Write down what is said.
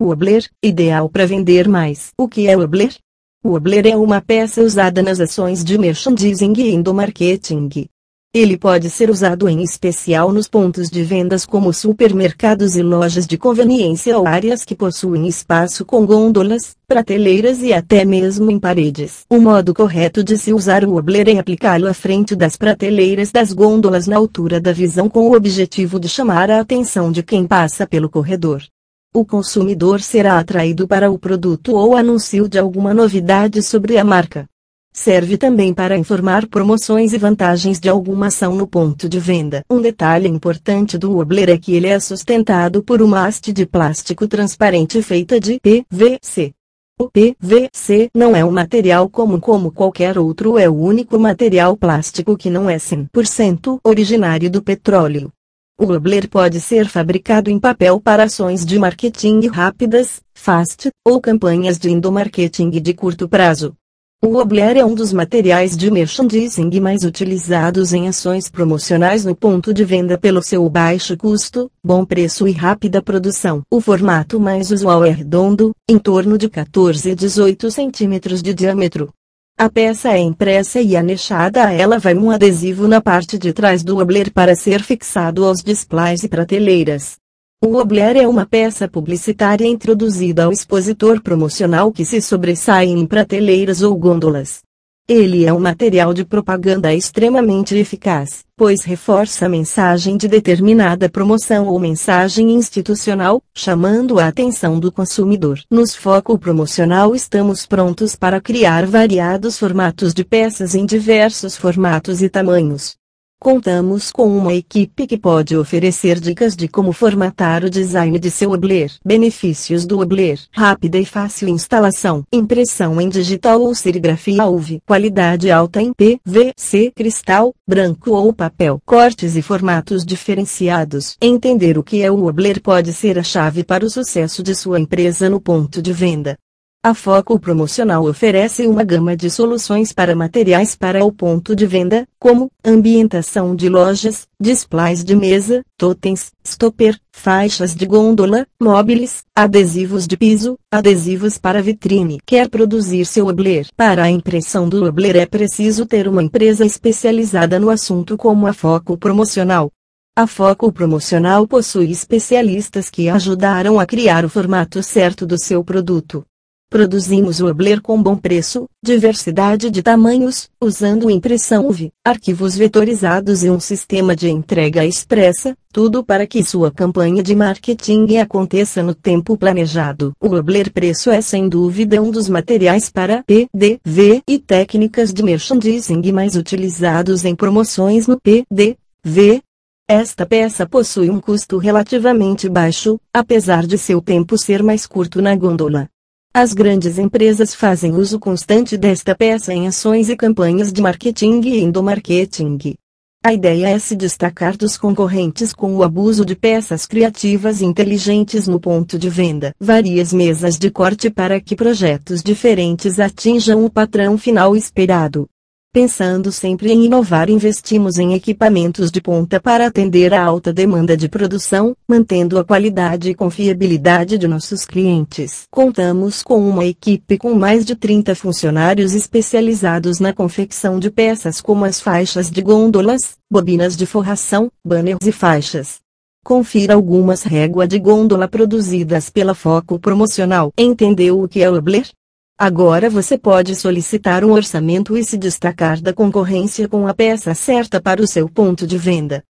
Wobbler, ideal para vender mais. O que é Wobbler? Wobbler é uma peça usada nas ações de merchandising e endomarketing. Ele pode ser usado em especial nos pontos de vendas como supermercados e lojas de conveniência ou áreas que possuem espaço com gôndolas, prateleiras e até mesmo em paredes. O modo correto de se usar o wobbler é aplicá-lo à frente das prateleiras das gôndolas na altura da visão com o objetivo de chamar a atenção de quem passa pelo corredor o consumidor será atraído para o produto ou anúncio de alguma novidade sobre a marca. Serve também para informar promoções e vantagens de alguma ação no ponto de venda. Um detalhe importante do Wobbler é que ele é sustentado por uma haste de plástico transparente feita de PVC. O PVC não é um material comum como qualquer outro, é o único material plástico que não é 100% originário do petróleo. O Wobbler pode ser fabricado em papel para ações de marketing rápidas, fast, ou campanhas de endomarketing de curto prazo. O Wobbler é um dos materiais de merchandising mais utilizados em ações promocionais no ponto de venda pelo seu baixo custo, bom preço e rápida produção. O formato mais usual é redondo, em torno de 14 a 18 centímetros de diâmetro. A peça é impressa e anexada a ela vai um adesivo na parte de trás do wobbler para ser fixado aos displays e prateleiras. O wobbler é uma peça publicitária introduzida ao expositor promocional que se sobressai em prateleiras ou gôndolas. Ele é um material de propaganda extremamente eficaz, pois reforça a mensagem de determinada promoção ou mensagem institucional, chamando a atenção do consumidor. Nos foco promocional estamos prontos para criar variados formatos de peças em diversos formatos e tamanhos. Contamos com uma equipe que pode oferecer dicas de como formatar o design de seu Obler. Benefícios do Obler: rápida e fácil instalação, impressão em digital ou serigrafia UV, qualidade alta em PVC, cristal, branco ou papel, cortes e formatos diferenciados. Entender o que é o Obler pode ser a chave para o sucesso de sua empresa no ponto de venda. A Foco Promocional oferece uma gama de soluções para materiais para o ponto de venda, como ambientação de lojas, displays de mesa, totens, stopper, faixas de gôndola, móveis, adesivos de piso, adesivos para vitrine. Quer produzir seu obler? Para a impressão do obler é preciso ter uma empresa especializada no assunto como a Foco Promocional. A Foco Promocional possui especialistas que ajudaram a criar o formato certo do seu produto. Produzimos o Obler com bom preço, diversidade de tamanhos, usando impressão UV, arquivos vetorizados e um sistema de entrega expressa, tudo para que sua campanha de marketing aconteça no tempo planejado. O Obler preço é sem dúvida um dos materiais para PDV e técnicas de merchandising mais utilizados em promoções no PDV. Esta peça possui um custo relativamente baixo, apesar de seu tempo ser mais curto na gôndola. As grandes empresas fazem uso constante desta peça em ações e campanhas de marketing e endomarketing. A ideia é se destacar dos concorrentes com o abuso de peças criativas inteligentes no ponto de venda. Várias mesas de corte para que projetos diferentes atinjam o patrão final esperado. Pensando sempre em inovar, investimos em equipamentos de ponta para atender a alta demanda de produção, mantendo a qualidade e confiabilidade de nossos clientes. Contamos com uma equipe com mais de 30 funcionários especializados na confecção de peças como as faixas de gôndolas, bobinas de forração, banners e faixas. Confira algumas réguas de gôndola produzidas pela Foco Promocional. Entendeu o que é o Obler? Agora você pode solicitar um orçamento e se destacar da concorrência com a peça certa para o seu ponto de venda.